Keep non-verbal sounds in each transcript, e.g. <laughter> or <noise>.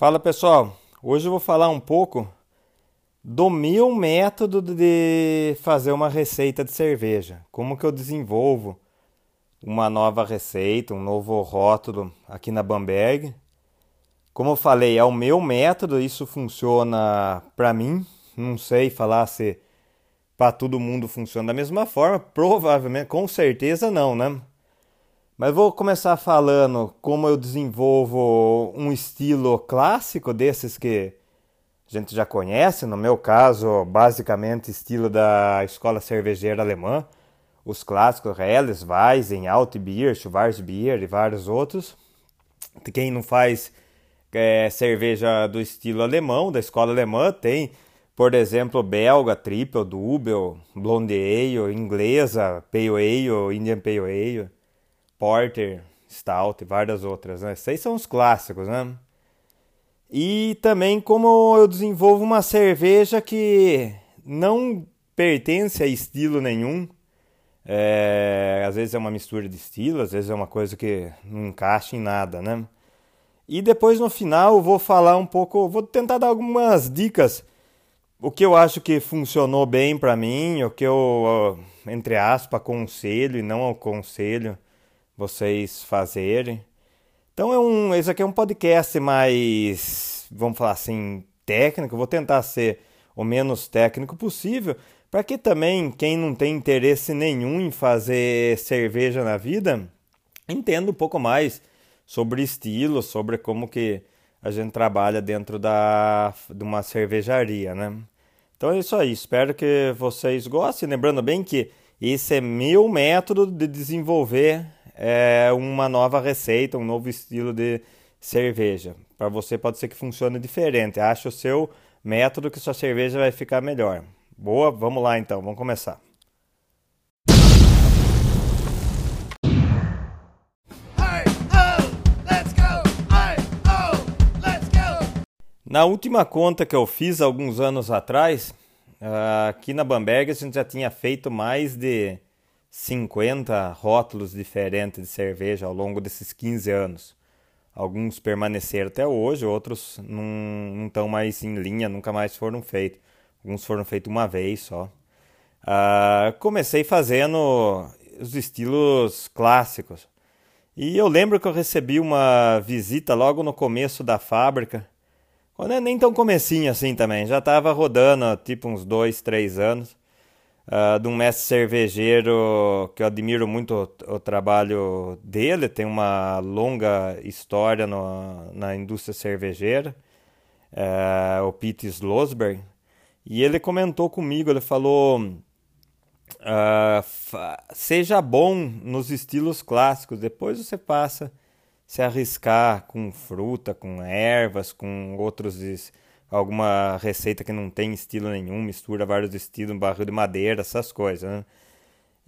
Fala pessoal, hoje eu vou falar um pouco do meu método de fazer uma receita de cerveja. Como que eu desenvolvo uma nova receita, um novo rótulo aqui na Bamberg. Como eu falei, é o meu método, isso funciona para mim. Não sei falar se para todo mundo funciona da mesma forma, provavelmente, com certeza não, né? Mas vou começar falando como eu desenvolvo um estilo clássico desses que a gente já conhece, no meu caso, basicamente estilo da escola cervejeira alemã, os clássicos Helles, Weizen, Altbier, Schwarzbier e vários outros. Quem não faz é, cerveja do estilo alemão, da escola alemã, tem, por exemplo, belga, triple, double, blonde ale, inglesa, pale ale, indian pale ale Porter, Stout e várias outras, né? Esses são os clássicos, né? E também como eu desenvolvo uma cerveja que não pertence a estilo nenhum. É, às vezes é uma mistura de estilo, às vezes é uma coisa que não encaixa em nada, né? E depois no final eu vou falar um pouco, vou tentar dar algumas dicas. O que eu acho que funcionou bem para mim, o que eu, entre aspas, aconselho e não aconselho vocês fazerem. Então é um, esse aqui é um podcast mais, vamos falar assim, técnico. Vou tentar ser o menos técnico possível, para que também quem não tem interesse nenhum em fazer cerveja na vida entenda um pouco mais sobre estilo, sobre como que a gente trabalha dentro da, de uma cervejaria, né? Então é isso aí, espero que vocês gostem. Lembrando bem que esse é meu método de desenvolver é, uma nova receita, um novo estilo de cerveja. Para você pode ser que funcione diferente. Acha o seu método que sua cerveja vai ficar melhor. Boa, vamos lá então, vamos começar. Na última conta que eu fiz alguns anos atrás, aqui na Bamberg a gente já tinha feito mais de 50 rótulos diferentes de cerveja ao longo desses 15 anos. Alguns permaneceram até hoje, outros não estão mais em linha, nunca mais foram feitos. Alguns foram feitos uma vez só. Uh, comecei fazendo os estilos clássicos. E eu lembro que eu recebi uma visita logo no começo da fábrica. Quando é nem tão comecinho assim também, já estava rodando tipo uns dois, três anos uh, de um mestre cervejeiro que eu admiro muito o, o trabalho dele, tem uma longa história no, na indústria cervejeira, uh, o Pete Slosberg, e ele comentou comigo, ele falou... Uh, seja bom nos estilos clássicos, depois você passa se arriscar com fruta, com ervas, com outros alguma receita que não tem estilo nenhum, mistura vários estilos, um barril de madeira, essas coisas, né?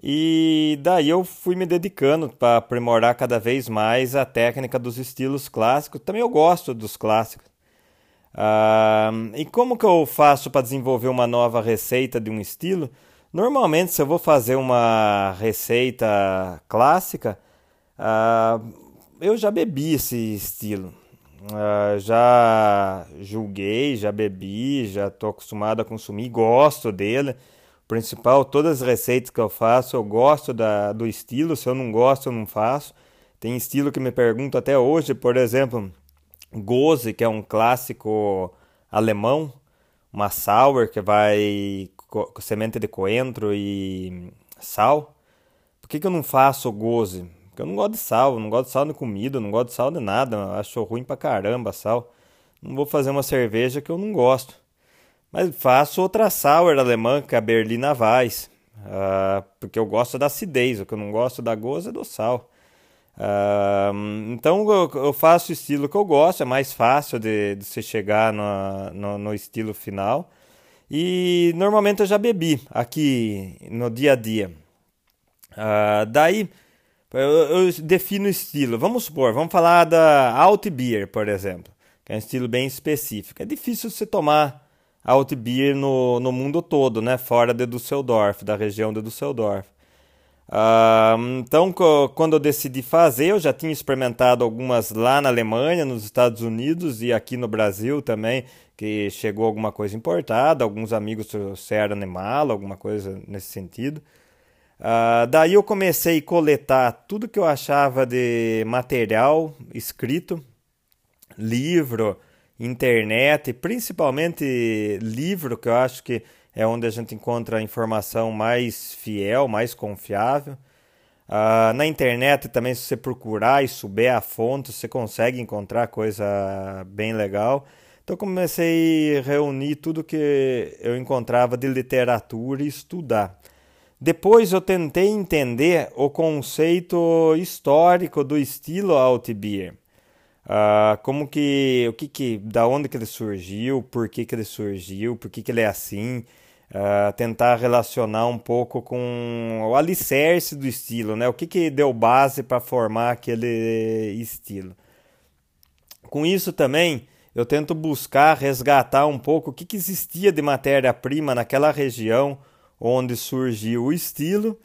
E daí eu fui me dedicando para aprimorar cada vez mais a técnica dos estilos clássicos. Também eu gosto dos clássicos. Ah, e como que eu faço para desenvolver uma nova receita de um estilo? Normalmente, se eu vou fazer uma receita clássica, ah, eu já bebi esse estilo. Uh, já julguei, já bebi, já estou acostumado a consumir, gosto dele. O principal, todas as receitas que eu faço, eu gosto da, do estilo. Se eu não gosto, eu não faço. Tem estilo que me pergunto até hoje, por exemplo, Gose, que é um clássico alemão, uma sour que vai com semente de coentro e sal. Por que, que eu não faço Gose? Porque eu não gosto de sal, não gosto de sal de comida, não gosto de sal de nada, acho ruim pra caramba sal. Não vou fazer uma cerveja que eu não gosto. Mas faço outra sour alemã, que é a Berliner Weiss. Uh, porque eu gosto da acidez, o que eu não gosto da goza é do sal. Uh, então eu, eu, faço o estilo que eu gosto, é mais fácil de, de se chegar no, no, no, estilo final. E normalmente eu já bebi aqui no dia a dia. Uh, daí eu, eu defino estilo. Vamos supor, vamos falar da Alt Beer, por exemplo, que é um estilo bem específico. É difícil você tomar Alt Beer no, no mundo todo, né? Fora de Düsseldorf, da região de Düsseldorf. Uh, então, quando eu decidi fazer, eu já tinha experimentado algumas lá na Alemanha, nos Estados Unidos e aqui no Brasil também, que chegou alguma coisa importada, alguns amigos trouxeram animal, alguma coisa nesse sentido. Uh, daí eu comecei a coletar tudo que eu achava de material escrito, livro, internet, principalmente livro, que eu acho que é onde a gente encontra a informação mais fiel, mais confiável. Uh, na internet também, se você procurar e souber a fonte, você consegue encontrar coisa bem legal. Então comecei a reunir tudo que eu encontrava de literatura e estudar. Depois eu tentei entender o conceito histórico do estilo Altbier. Uh, como que, o que que, da onde que ele surgiu, por que que ele surgiu, por que que ele é assim, uh, tentar relacionar um pouco com o alicerce do estilo, né? O que que deu base para formar aquele estilo. Com isso também eu tento buscar resgatar um pouco o que, que existia de matéria-prima naquela região onde surgiu o estilo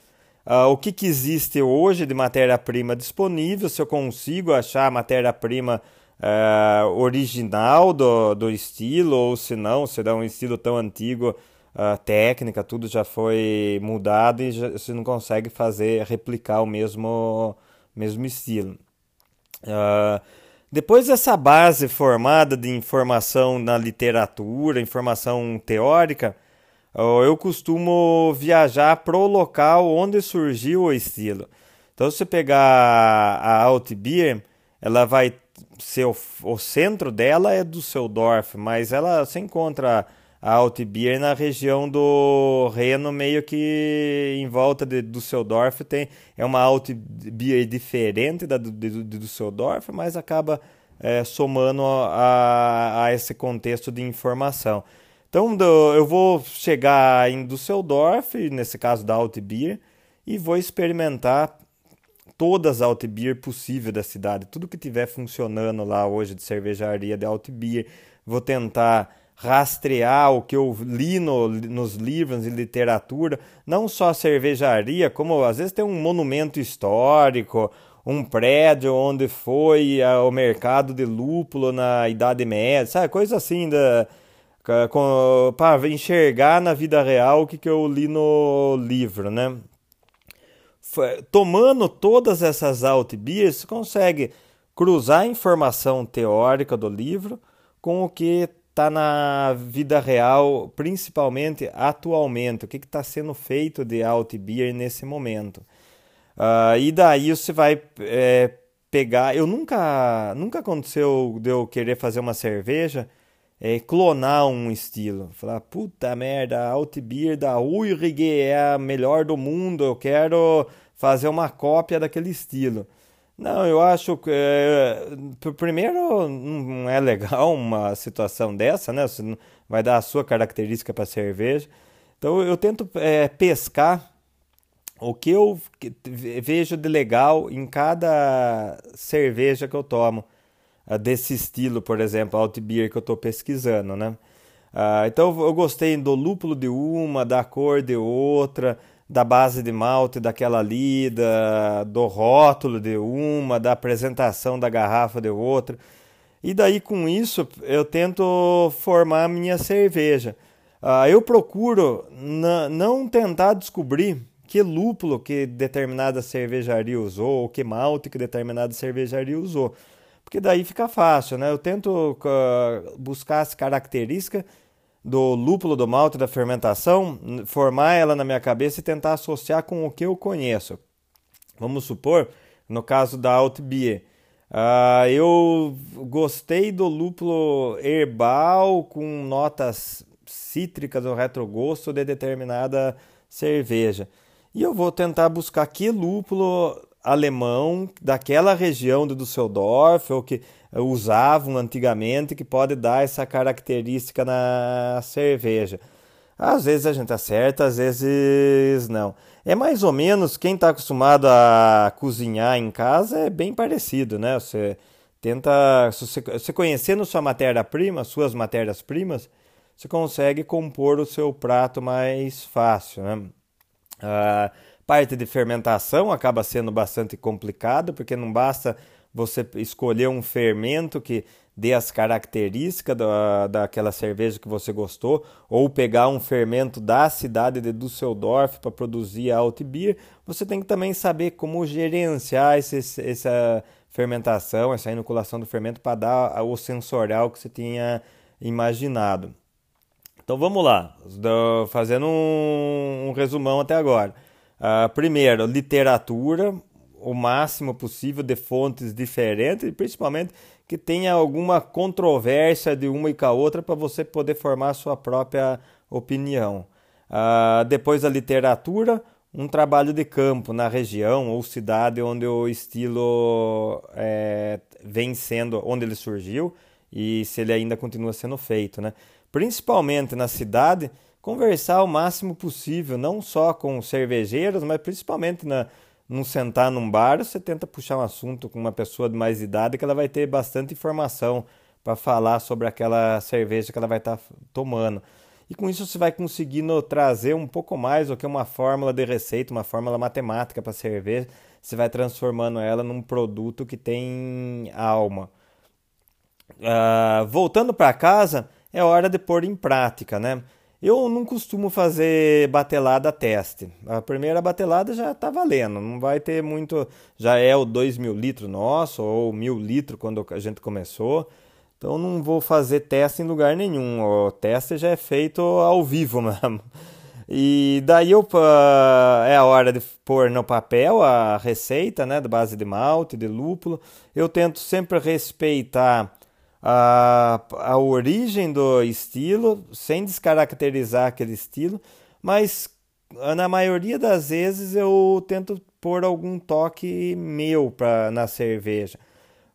Uh, o que, que existe hoje de matéria-prima disponível, se eu consigo achar a matéria-prima uh, original do, do estilo, ou se não, se é um estilo tão antigo, uh, técnica, tudo já foi mudado e já, você não consegue fazer, replicar o mesmo, mesmo estilo. depois dessa base formada de informação na literatura, informação teórica, eu costumo viajar pro local onde surgiu o estilo. Então, se você pegar a Altbier, ela vai ser o, o centro dela é do Seudorf, mas ela se encontra a Altbier na região do Reno, meio que em volta de, do Seudorf tem é uma Altbier diferente da do, do Seudorf, mas acaba é, somando a, a esse contexto de informação. Então eu vou chegar em Düsseldorf, nesse caso da Altbier, e vou experimentar todas as Altbier possíveis da cidade, tudo que tiver funcionando lá hoje de cervejaria de Altbier. Vou tentar rastrear o que eu li no, nos livros e literatura, não só a cervejaria, como às vezes tem um monumento histórico, um prédio onde foi o mercado de lúpulo na Idade Média, sabe? Coisa assim da para enxergar na vida real o que, que eu li no livro, né? Tomando todas essas outbias, você consegue cruzar a informação teórica do livro com o que está na vida real, principalmente atualmente, o que está sendo feito de Altbier nesse momento. Uh, e daí você vai é, pegar. Eu nunca, nunca aconteceu de eu querer fazer uma cerveja é, clonar um estilo. Falar, puta merda, a Altbier da Ulrich é a melhor do mundo, eu quero fazer uma cópia daquele estilo. Não, eu acho que. É, primeiro, não é legal uma situação dessa, né? Você vai dar a sua característica para cerveja. Então, eu tento é, pescar o que eu vejo de legal em cada cerveja que eu tomo desse estilo, por exemplo, alt beer que eu estou pesquisando, né? Uh, então eu gostei do lúpulo de uma, da cor de outra, da base de malte daquela ali, da, do rótulo de uma, da apresentação da garrafa de outra. E daí com isso eu tento formar a minha cerveja. Uh, eu procuro não tentar descobrir que lúpulo que determinada cervejaria usou, ou que malte que determinada cervejaria usou porque daí fica fácil, né? Eu tento uh, buscar as características do lúpulo do malte da fermentação, formar ela na minha cabeça e tentar associar com o que eu conheço. Vamos supor, no caso da Altbier, uh, eu gostei do lúpulo herbal com notas cítricas ou retrogosto de determinada cerveja. E eu vou tentar buscar que lúpulo alemão daquela região de Düsseldorf, ou que usavam antigamente, que pode dar essa característica na cerveja. Às vezes a gente acerta, às vezes não. É mais ou menos quem está acostumado a cozinhar em casa é bem parecido, né? Você tenta, você conhecendo sua matéria-prima, suas matérias-primas, você consegue compor o seu prato mais fácil, né? Ah, Parte de fermentação acaba sendo bastante complicado, porque não basta você escolher um fermento que dê as características da, daquela cerveja que você gostou, ou pegar um fermento da cidade de Düsseldorf para produzir a Altbier, você tem que também saber como gerenciar esse, essa fermentação, essa inoculação do fermento para dar o sensorial que você tinha imaginado. Então vamos lá, fazendo um, um resumão até agora. Uh, primeiro, literatura, o máximo possível de fontes diferentes, principalmente que tenha alguma controvérsia de uma e com a outra para você poder formar a sua própria opinião. Uh, depois da literatura, um trabalho de campo na região ou cidade onde o estilo é, vem sendo, onde ele surgiu e se ele ainda continua sendo feito, né? Principalmente na cidade, conversar o máximo possível, não só com cervejeiros, mas principalmente na, num sentar num bar, você tenta puxar um assunto com uma pessoa de mais idade que ela vai ter bastante informação para falar sobre aquela cerveja que ela vai estar tá tomando. E com isso você vai conseguindo trazer um pouco mais do que uma fórmula de receita, uma fórmula matemática para cerveja. Você vai transformando ela num produto que tem alma. Uh, voltando para casa, é hora de pôr em prática, né? Eu não costumo fazer batelada teste. A primeira batelada já está valendo, não vai ter muito. Já é o 2 mil litros nosso, ou mil litros quando a gente começou. Então não vou fazer teste em lugar nenhum. O teste já é feito ao vivo <laughs> mesmo. E daí eu, é a hora de pôr no papel a receita, né, da base de malte, de lúpulo. Eu tento sempre respeitar a, a origem do estilo, sem descaracterizar aquele estilo, mas na maioria das vezes eu tento pôr algum toque meu pra, na cerveja.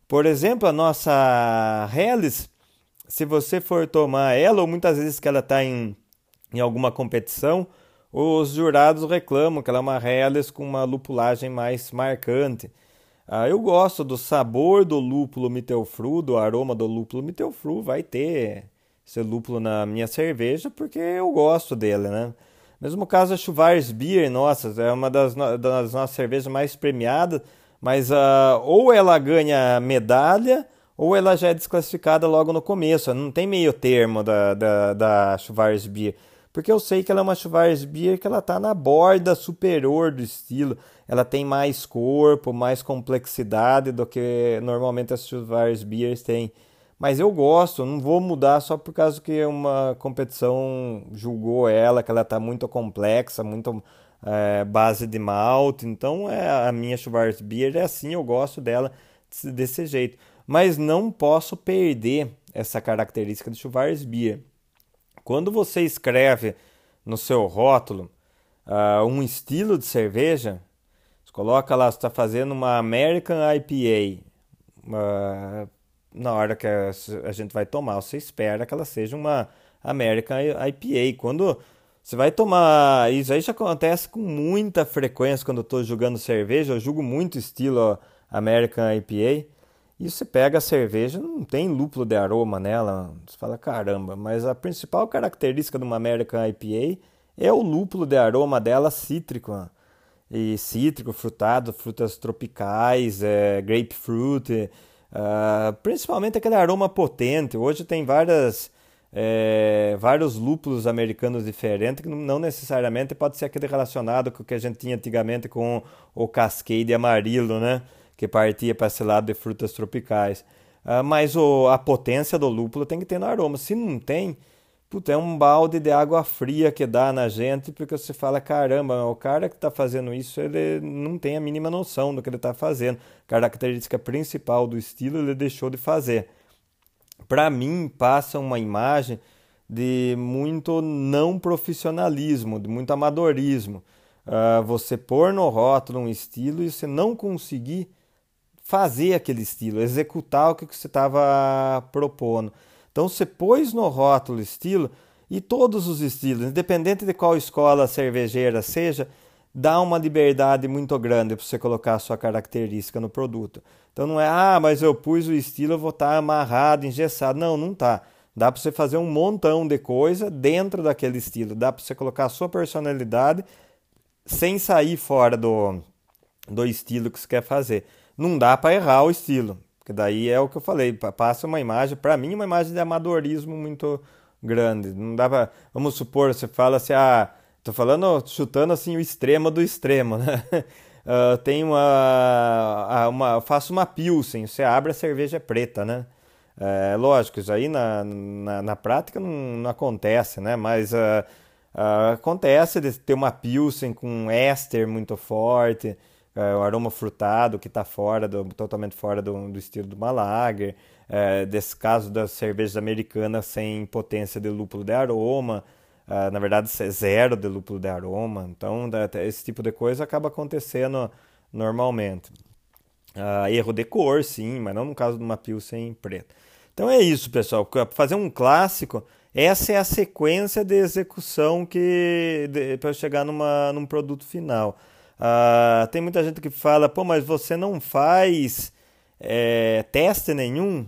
Por exemplo, a nossa Helles, se você for tomar ela, ou muitas vezes que ela está em, em alguma competição, os jurados reclamam que ela é uma Helles com uma lupulagem mais marcante. Ah, eu gosto do sabor do lúpulo Mittelfru, do aroma do lúpulo Mittelfru. Vai ter esse lúpulo na minha cerveja porque eu gosto dele, né? Mesmo caso a Schwarzbier, nossa, é uma das, das nossas cervejas mais premiadas, mas uh, ou ela ganha medalha ou ela já é desclassificada logo no começo. Não tem meio termo da, da, da Schwarzbier porque eu sei que ela é uma Schwarzbier que ela está na borda superior do estilo. Ela tem mais corpo, mais complexidade do que normalmente as Schwarzbiers têm. Mas eu gosto, não vou mudar só por causa que uma competição julgou ela, que ela está muito complexa, muito é, base de malte. Então é, a minha Schwarzbier é assim, eu gosto dela desse jeito. Mas não posso perder essa característica de Schwarzbier. Quando você escreve no seu rótulo uh, um estilo de cerveja, coloca lá, você está fazendo uma American IPA. Uh, na hora que a, a gente vai tomar, você espera que ela seja uma American IPA. Quando você vai tomar. Isso aí já acontece com muita frequência quando eu estou jogando cerveja. Eu julgo muito estilo American IPA. E você pega a cerveja, não tem lúpulo de aroma nela. Você fala, caramba, mas a principal característica de uma American IPA é o lúpulo de aroma dela cítrico. E cítrico, frutado, frutas tropicais, é, grapefruit, uh, principalmente aquele aroma potente. Hoje tem várias, é, vários lúpulos americanos diferentes, que não necessariamente pode ser aquele relacionado com o que a gente tinha antigamente com o Cascade amarelo, né? que partia para esse lado de frutas tropicais. Uh, mas o, a potência do lúpulo tem que ter no aroma. Se não tem, puta, é um balde de água fria que dá na gente, porque você fala, caramba, o cara que está fazendo isso, ele não tem a mínima noção do que ele está fazendo. Característica principal do estilo, ele deixou de fazer. Para mim, passa uma imagem de muito não profissionalismo, de muito amadorismo. Uh, você pôr no rótulo um estilo e você não conseguir fazer aquele estilo, executar o que você estava propondo. Então você pôs no rótulo estilo e todos os estilos, independente de qual escola cervejeira seja, dá uma liberdade muito grande para você colocar a sua característica no produto. Então não é, ah, mas eu pus o estilo, eu vou estar tá amarrado, engessado. Não, não tá. Dá para você fazer um montão de coisa dentro daquele estilo. Dá para você colocar a sua personalidade sem sair fora do, do estilo que você quer fazer. Não dá para errar o estilo, porque daí é o que eu falei, passa uma imagem, para mim, uma imagem de amadorismo muito grande. Não dá pra, vamos supor, você fala assim, ah, tô falando, chutando assim o extremo do extremo, <laughs> né? Uh, tem uma, uma, faço uma pilsen, você abre a cerveja preta, né? É lógico, isso aí na, na, na prática não, não, acontece, né? Mas uh, uh, acontece de ter uma pilsen com éster muito forte, uh, o aroma frutado que está fora, do, totalmente fora do, do estilo do Malager, uh, desse caso das cervejas americanas sem potência de lúpulo de aroma, Uh, na verdade, zero de lúpulo de aroma. Então, esse tipo de coisa acaba acontecendo normalmente. Uh, erro de cor, sim, mas não no caso de uma Pilsen preta. Então é isso, pessoal. Para fazer um clássico, essa é a sequência de execução que para chegar numa, num produto final. Uh, tem muita gente que fala, pô, mas você não faz é, teste nenhum?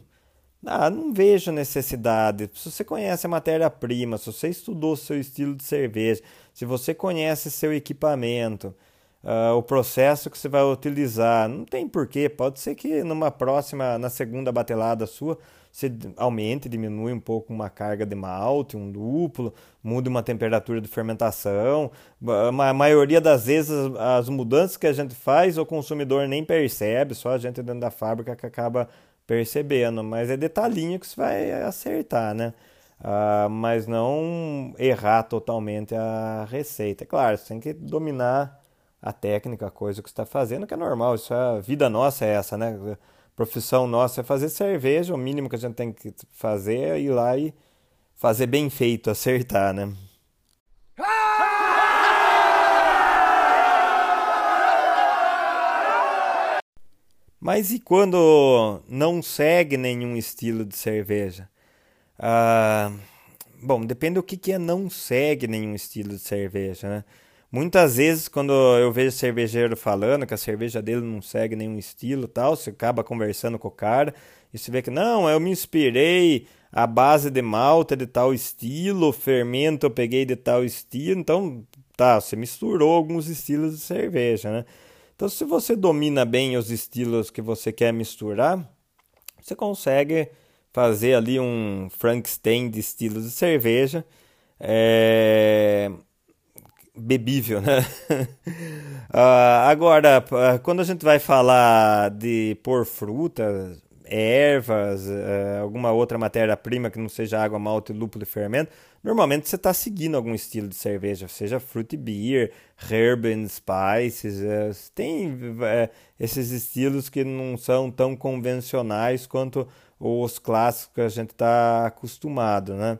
Ah, não vejo necessidade. Se você conhece a matéria-prima, se você estudou seu estilo de cerveja, se você conhece seu equipamento, uh, o processo que você vai utilizar, não tem porquê. Pode ser que numa próxima, na segunda batelada sua, você aumente, diminui um pouco uma carga de malte, um duplo, mude uma temperatura de fermentação. A maioria das vezes as mudanças que a gente faz, o consumidor nem percebe, só a gente dentro da fábrica que acaba percebendo, mas é detalhinho que você vai acertar, né? Uh, mas não errar totalmente a receita. É claro, você tem que dominar a técnica, a coisa que está fazendo, que é normal, isso é a vida nossa é essa, né? A profissão nossa é fazer cerveja, o mínimo que a gente tem que fazer é ir lá e fazer bem feito, acertar, né? Mas e quando não segue nenhum estilo de cerveja? Ah, bom, depende do que, que é não segue nenhum estilo de cerveja, né? Muitas vezes, quando eu vejo cervejeiro falando que a cerveja dele não segue nenhum estilo tal, você acaba conversando com o cara e você vê que, não, eu me inspirei a base de malta de tal estilo, fermento eu peguei de tal estilo, então, tá, você misturou alguns estilos de cerveja, né? Então, se você domina bem os estilos que você quer misturar, você consegue fazer ali um Frankenstein de estilos de cerveja é... bebível, né? uh, <laughs> agora, quando a gente vai falar de pôr frutas, ervas, uh, alguma outra matéria-prima que não seja água, malte, lúpulo e fermento, normalmente você está seguindo algum estilo de cerveja, seja fruit beer, herb and spices, uh, tem uh, esses estilos que não são tão convencionais quanto os clássicos que a gente está acostumado, né?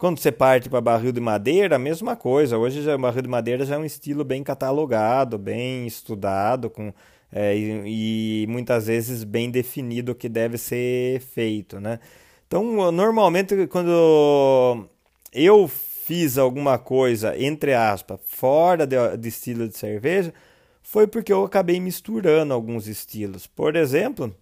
Quando você parte para barril de madeira, a mesma coisa. Hoje já barril de madeira já é um estilo bem catalogado, bem estudado, com é, e, e, muitas vezes bem definido o que deve ser feito, né? Então, normalmente, quando eu fiz alguma coisa, entre aspas, fora de, de estilo de cerveja, foi porque eu acabei misturando alguns estilos. Por exemplo,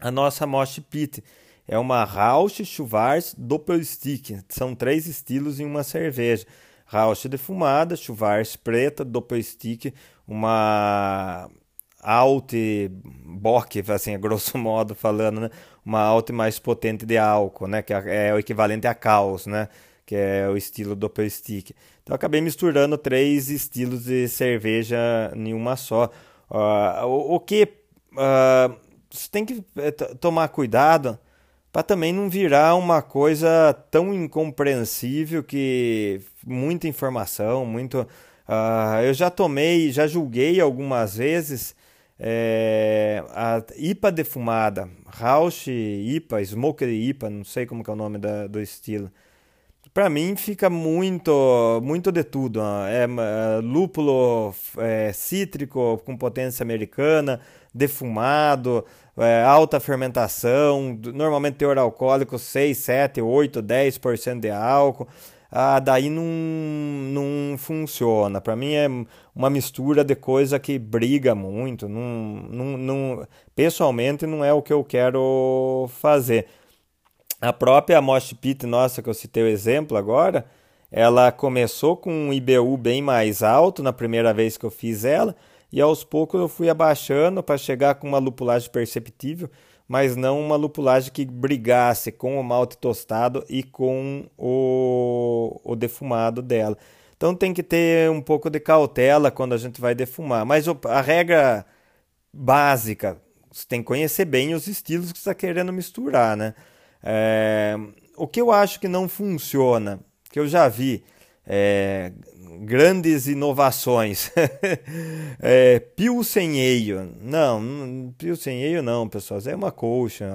a nossa Mosh Pit é uma Rausch, Schwarz, Doppelstick. São três estilos em uma cerveja. Rausch defumada, Schwarz preta, Doppelstick, uma alt bock, assim, grosso <laughs> modo falando, né? Uma alt mais potente de álcool, né? Que é, é o equivalente a caos, né? Que é o estilo Doppelstick. Então acabei misturando três estilos de cerveja em uma só. Uh, o, o, que uh, você tem que eh, tomar cuidado para também não virar uma coisa tão incompreensível que muita informação, muito. Uh, eu já tomei, já julguei algumas vezes é, a IPA defumada, Rausch IPA, Smoker IPA, não sei como é o nome da, do estilo. Para mim fica muito, muito de tudo. É, é lúpulo é, cítrico com potência americana, defumado, é, alta fermentação, normalmente teor alcoólico 6, 7, 8, 10% de álcool ah, daí não, não funciona. Para mim é uma mistura de coisa que briga muito. Não, não, não, pessoalmente não é o que eu quero fazer. A própria Mosh Pit nossa, que eu citei o exemplo agora, ela começou com um IBU bem mais alto na primeira vez que eu fiz ela, e aos poucos eu fui abaixando para chegar com uma lupulagem perceptível, mas não uma lupulagem que brigasse com o malte tostado e com o, o defumado dela. Então tem que ter um pouco de cautela quando a gente vai defumar. Mas a regra básica, você tem que conhecer bem os estilos que você está querendo misturar, né? É, o que eu acho que não funciona, que eu já vi, é, grandes inovações. <laughs> é, Pilsen Ale. Não, Pilsen Ale não, pessoal. É uma colcha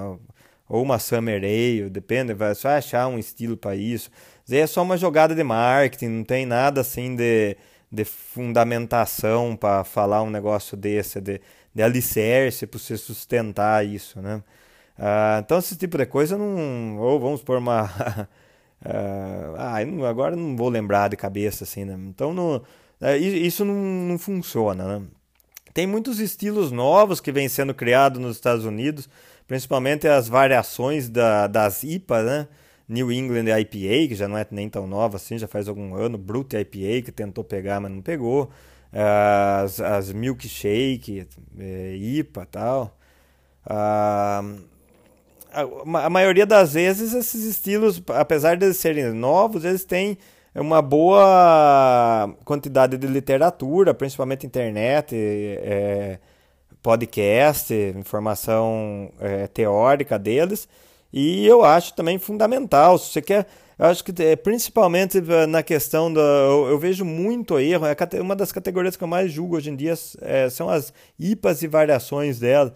ou uma Summer Ale, depende, vai só achar um estilo para isso. Isso é só uma jogada de marketing, não tem nada assim de, de fundamentação para falar um negócio desse, de, de alicerce para você sustentar isso, né? Ah, então, esse tipo de coisa não. Ou vamos por uma. <laughs> Uh, ah, agora não vou lembrar de cabeça assim, né? Então não, é, isso não, não funciona, né? Tem muitos estilos novos que vêm sendo criados nos Estados Unidos, principalmente as variações da, das IPA, né? New England IPA, que já não é nem tão nova assim, já faz algum ano, Brute IPA, que tentou pegar, mas não pegou, as, as Milkshake, é, IPA tal. Uh, a, maioria das vezes esses estilos, apesar de serem novos, eles têm uma boa quantidade de literatura, principalmente internet, é, podcast, informação é, teórica deles. E eu acho também fundamental. Se você quer. Eu acho que é, principalmente na questão da. Eu, eu, vejo muito erro. É uma das categorias que eu mais julgo hoje em dia é, são as IPAs e variações dela.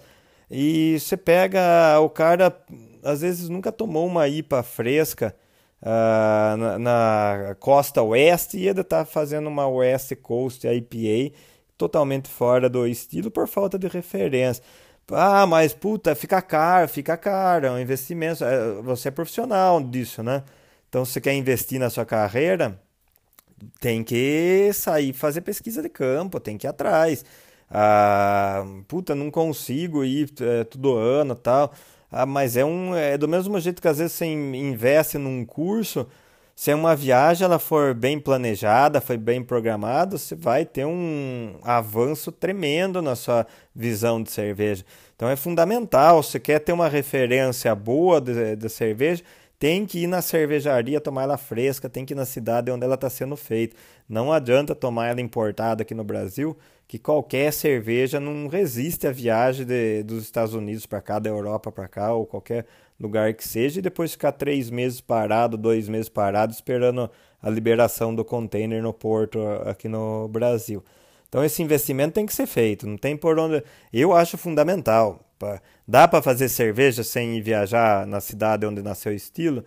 E você pega o cara, às vezes nunca tomou uma IPA fresca uh, na, na, costa oeste e ainda está fazendo uma West Coast IPA totalmente fora do estilo por falta de referência. Ah, mas puta, fica caro, fica caro, é um investimento. É, você é profissional disso, né? Então, se você quer investir na sua carreira, tem que sair fazer pesquisa de campo, tem que ir atrás. Ah, puta, não consigo ir é, todo ano tal. Ah, mas é um é do mesmo jeito que às vezes você investe num curso, se é uma viagem ela for bem planejada, foi bem programada, você vai ter um avanço tremendo na sua visão de cerveja. Então é fundamental, se quer ter uma referência boa de, de cerveja, tem que ir na cervejaria tomar ela fresca, tem que ir na cidade onde ela está sendo feita. Não adianta tomar ela importada aqui no Brasil, que qualquer cerveja não resiste à viagem de, dos Estados Unidos para cá, da Europa para cá, ou qualquer lugar que seja, e depois ficar três meses parado, dois meses parado, esperando a liberação do container no porto aqui no Brasil. Então esse investimento tem que ser feito, não tem por onde. Eu acho fundamental. Dá para fazer cerveja sem viajar na cidade onde nasceu o estilo?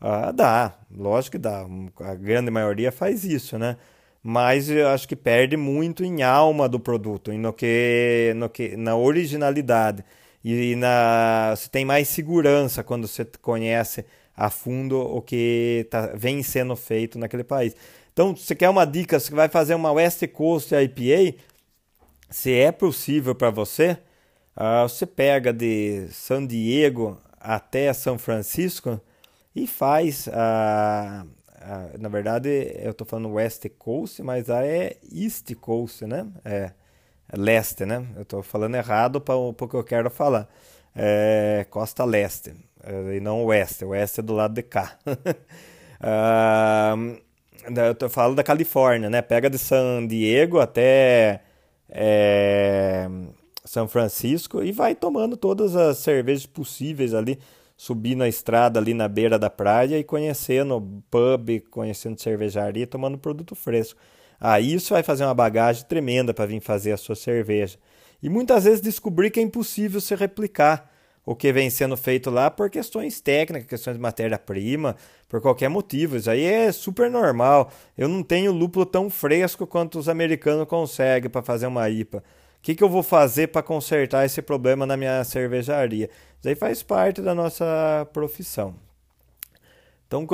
Ah, dá, lógico que dá. A grande maioria faz isso, né? mas eu acho que perde muito em alma do produto, no que, no que, na originalidade. E na, você tem mais segurança quando você conhece a fundo o que tá, vem sendo feito naquele país. Então, se você quer uma dica, você vai fazer uma West Coast IPA, se é possível para você, uh, você pega de San Diego até São Francisco e faz a, na verdade, eu estou falando West Coast, mas a é East Coast, né? É, é leste, né? Eu estou falando errado para o que eu quero falar. É costa leste, é, e não oeste. Oeste é do lado de cá. uh, <laughs> eu falando da Califórnia, né? Pega de San Diego até é, São Francisco e vai tomando todas as cervejas possíveis ali subir na estrada ali na beira da praia e conhecendo pub, conhecendo cervejaria, tomando produto fresco. Aí isso vai fazer uma bagagem tremenda para vir fazer a sua cerveja. E muitas vezes descobrir que é impossível se replicar o que vem sendo feito lá por questões técnicas, questões de matéria-prima, por qualquer motivo. Isso aí é super normal. Eu não tenho lúpulo tão fresco quanto os americanos conseguem para fazer uma IPA que, que eu vou fazer para consertar esse problema na minha cervejaria? Isso aí faz parte da nossa profissão. Então,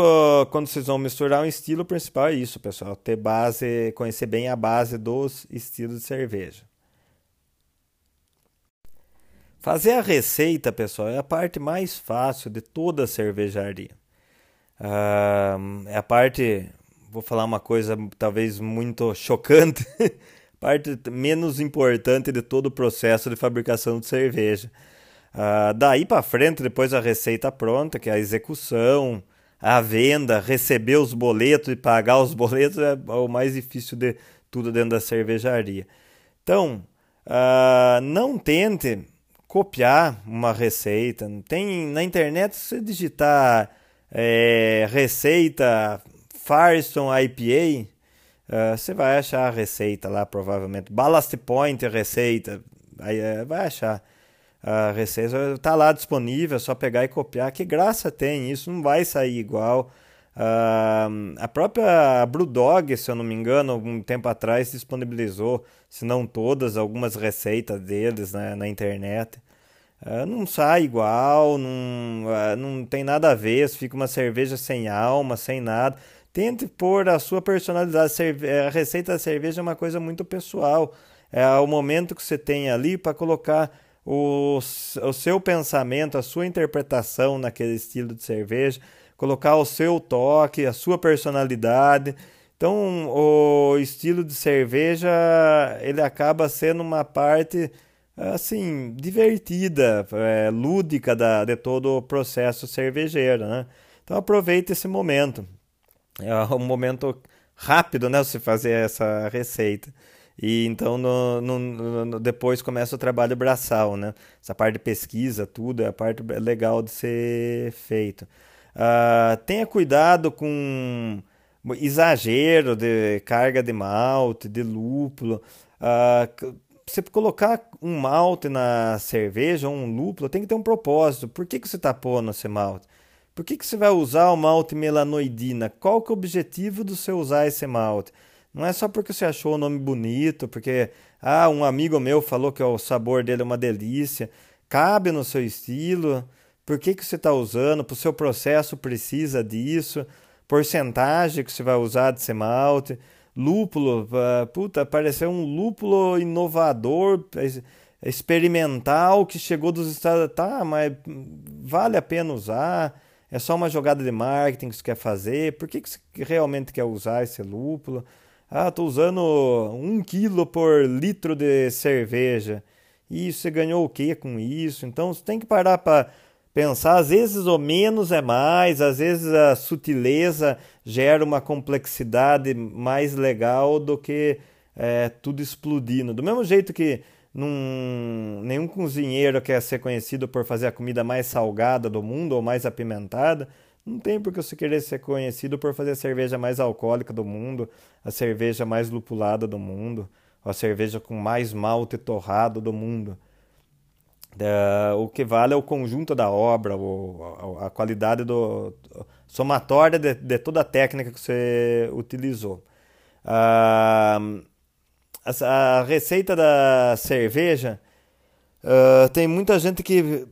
quando vocês vão misturar um estilo, o principal é isso, pessoal. Ter base, conhecer bem a base dos estilos de cerveja. Fazer a receita, pessoal, é a parte mais fácil de toda a cervejaria. É a parte vou falar uma coisa talvez muito chocante, <laughs> parte menos importante de todo o processo de fabricação de cerveja. Uh, daí para frente, depois a receita pronta, que é a execução, a venda, receber os boletos e pagar os <laughs> boletos é o mais difícil de tudo dentro da cervejaria. Então, uh, não tente copiar uma receita. Tem na internet, se você digitar é, receita Firestone IPA, uh, você vai achar a receita lá, provavelmente. Ballast Point receita, aí uh, vai achar a receita. Está lá disponível, é só pegar e copiar. Que graça tem, isso não vai sair igual. Uh, a própria Brewdog, se eu não me engano, algum tempo atrás disponibilizou, se não todas, algumas receitas deles né, na internet. Uh, não sai igual, não, uh, não tem nada a ver, fica uma cerveja sem alma, sem nada. Tente pôr a sua personalidade. A receita da cerveja é uma coisa muito pessoal. É o momento que você tem ali para colocar o, o seu pensamento, a sua interpretação naquele estilo de cerveja, colocar o seu toque, a sua personalidade. Então, o estilo de cerveja ele acaba sendo uma parte assim divertida, é, lúdica da, de todo o processo cervejeiro, né? Então aproveite esse momento. É um momento rápido, né, você fazer essa receita. E então no, no, no, depois começa o trabalho braçal, né? Essa parte de pesquisa, tudo, é a parte legal de ser feito. Uh, tenha cuidado com exagero de carga de malte, de lúpulo. Uh, você colocar um malte na cerveja, um lúpulo, tem que ter um propósito. Por que, que você está pondo esse malte? Por que, que você vai usar o malte melanoidina? Qual que é o objetivo do seu usar esse malte? Não é só porque você achou o nome bonito, porque ah, um amigo meu falou que o sabor dele é uma delícia. Cabe no seu estilo. Por que, que você está usando? Para o seu processo precisa disso. Porcentagem que você vai usar desse malte. Lúpulo, puta, apareceu um lúpulo inovador, experimental que chegou dos Estados Tá, mas vale a pena usar? É só uma jogada de marketing que você quer fazer? Por que, que você realmente quer usar esse lúpulo? Ah, estou usando um quilo por litro de cerveja. E você ganhou o que com isso? Então você tem que parar para pensar, às vezes o menos é mais, às vezes a sutileza gera uma complexidade mais legal do que é, tudo explodindo. Do mesmo jeito que num, nenhum cozinheiro quer ser conhecido por fazer a comida mais salgada do mundo ou mais apimentada, não tem por que você querer ser conhecido por fazer a cerveja mais alcoólica do mundo, a cerveja mais lupulada do mundo, a cerveja com mais malte torrado do mundo. É, o que vale é o conjunto da obra, o, a, a, qualidade do somatória de, de, toda a técnica que você utilizou. Ah, a, a, receita da cerveja uh, tem muita gente que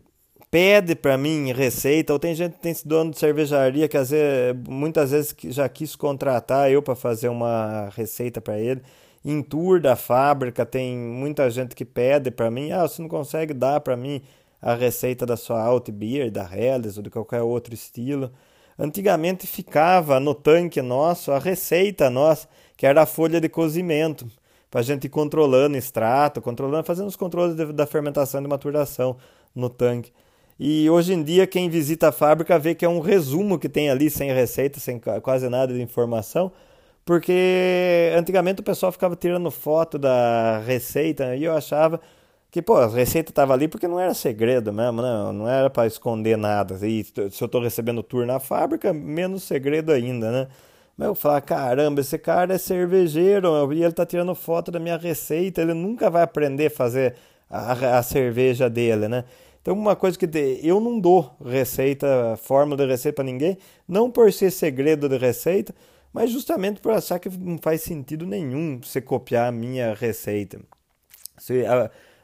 pede para mim receita, ou tem gente tem esse dono de cervejaria que às vezes, muitas vezes já quis contratar eu para fazer uma receita para ele em tour da fábrica, tem muita gente que pede para mim, ah, você não consegue dar para mim a receita da sua Alt Beer, da Helles ou de qualquer outro estilo. Antigamente ficava no tanque nosso a receita nossa, que era a folha de cozimento, para a gente ir controlando extrato, controlando, fazendo os controles de, da fermentação e de maturação no tanque. E hoje em dia, quem visita a fábrica vê que é um resumo que tem ali, sem receita, sem quase nada de informação, porque antigamente o pessoal ficava tirando foto da receita e eu achava que, pô, a receita estava ali porque não era segredo mesmo, né? Não era para esconder nada. E se eu estou recebendo tour na fábrica, menos segredo ainda, né? Mas eu falava, caramba, esse cara é cervejeiro e ele tá tirando foto da minha receita, ele nunca vai aprender a fazer a, a cerveja dele, né? Então, uma coisa que eu não dou receita, fórmula de receita para ninguém, não por ser segredo de receita, mas justamente por achar que não faz sentido nenhum você copiar a minha receita. Se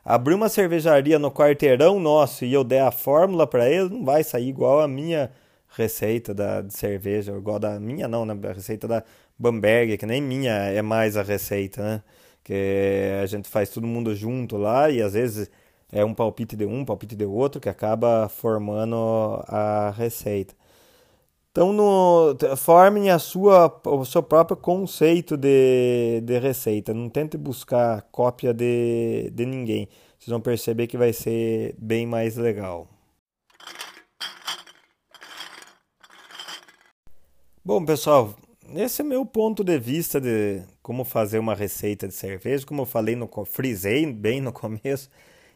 abrir uma cervejaria no quarteirão nosso e eu der a fórmula para ele, não vai sair igual a minha receita da, de cerveja, igual da minha não, né? A receita da Bamberg, que nem minha é mais a receita, né? Que a gente faz todo mundo junto lá e às vezes é um palpite de um, palpite de outro que acaba formando a receita. Então, no, formem a sua, o seu próprio conceito de, de receita. Não tente buscar cópia de, de ninguém. Vocês vão perceber que vai ser bem mais legal. Bom, pessoal, esse é meu ponto de vista de como fazer uma receita de cerveja. Como eu falei, no, frisei bem no <laughs> começo.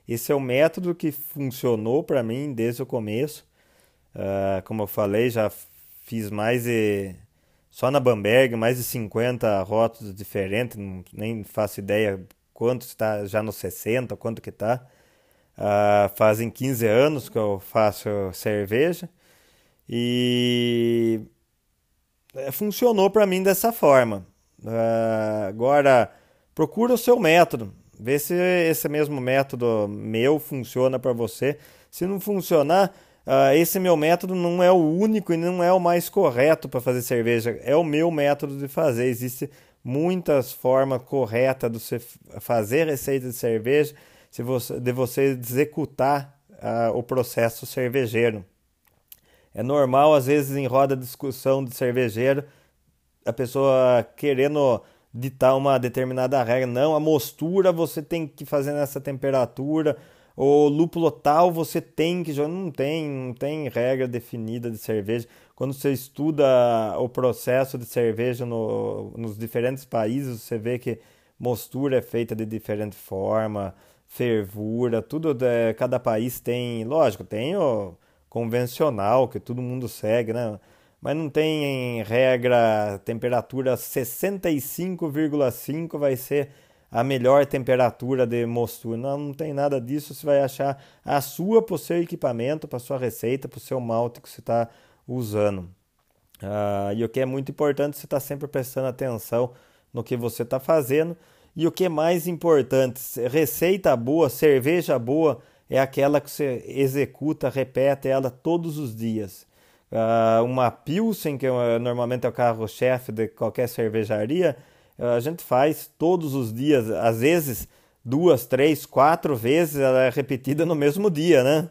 Esse é o método que funcionou para mim desde o começo. Uh, como eu falei, já fiz mais de. Só na Bamberg, mais de 50 rótulos diferentes, não, nem faço ideia quanto está já nos 60, quanto que está. Uh, fazem 15 anos que eu faço cerveja e é, funcionou para mim dessa forma. Uh, agora, procura o seu método, vê se esse mesmo método meu funciona para você. Se não funcionar, uh, esse meu método não é o único e não é o mais correto para fazer cerveja. É o meu método de fazer. Existem muitas formas corretas de você fazer receita de cerveja, se você, de você executar uh, o processo cervejeiro. É normal, às vezes, em roda de discussão de cervejeiro, a pessoa querendo ditar uma determinada regra. Não, a mostura você tem que fazer nessa temperatura o lúpulo tal você tem que jogar. Não tem, não tem regra definida de cerveja. Quando você estuda o processo de cerveja no, nos diferentes países, você vê que mostura é feita de diferente forma, fervura, tudo. De, cada país tem, lógico, tem o convencional que todo mundo segue, né? Mas não tem regra temperatura 65,5 vai ser a melhor temperatura de mostura. Não, não tem nada disso. Você vai achar a sua para o seu equipamento, para sua receita, para o seu malte que você está usando. Ah, e o que é muito importante, você está sempre prestando atenção no que você está fazendo. E o que é mais importante, receita boa, cerveja boa, é aquela que você executa, repete ela todos os dias. Uh, uma Pilsen, que é, normalmente é o carro-chefe de qualquer cervejaria, a gente faz todos os dias, às vezes duas, três, quatro vezes, ela é repetida no mesmo dia, né?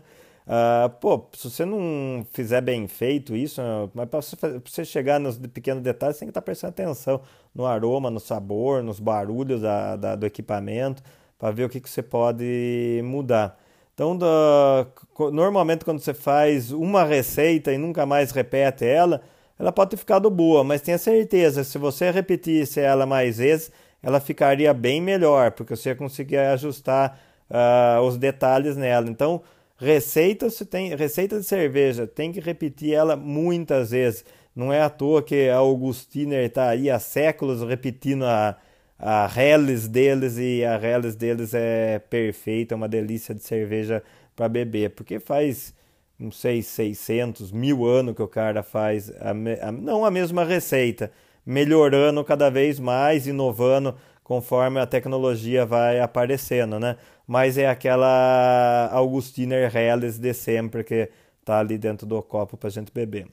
Uh, pô, se você não fizer bem feito isso, mas para você, você, chegar nos pequenos detalhes, você tem que estar tá prestando atenção no aroma, no sabor, nos barulhos da, da, do equipamento, para ver o que, que você pode mudar. Então, da, normalmente, quando você faz uma receita e nunca mais repete ela, ela pode ter ficado boa, mas tenha certeza, se você repetisse ela mais vezes, ela ficaria bem melhor, porque você conseguia ajustar uh, os detalhes nela. Então, receita, você tem, receita de cerveja, tem que repetir ela muitas vezes. Não é à toa que a Augustiner está aí há séculos repetindo a, a Helles deles e a Helles deles é perfeita, é uma delícia de cerveja para beber, porque faz não sei, 600, mil anos que o cara faz, a, a, não a mesma receita, melhorando cada vez mais, inovando conforme a tecnologia vai aparecendo, né? Mas é aquela Augustiner Helles de sempre que tá ali dentro do copo para a gente beber.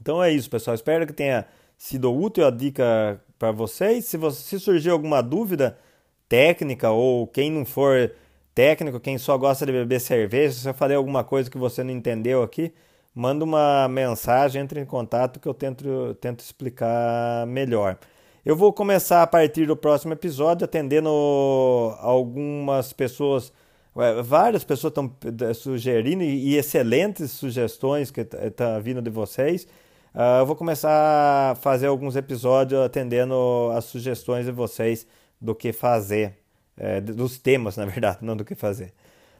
Então é isso, pessoal. Espero que tenha sido útil a dica para vocês. Se, você, se surgir alguma dúvida técnica ou quem não for técnico, quem só gosta de beber cerveja, se eu falei alguma coisa que você não entendeu aqui, manda uma mensagem, entre em contato que eu tento, tento explicar melhor. Eu vou começar a partir do próximo episódio atendendo algumas pessoas, várias pessoas estão eh, sugerindo e excelentes sugestões que estão tá vindo de vocês. Uh, eu vou começar a fazer alguns episódios atendendo as sugestões de vocês do que fazer é, dos temas, na verdade, <laughs> não do que fazer.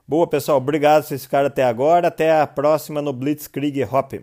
Boa, pessoal. Obrigado por vocês ficaram até agora. Até a próxima no Blitzkrieg Hop.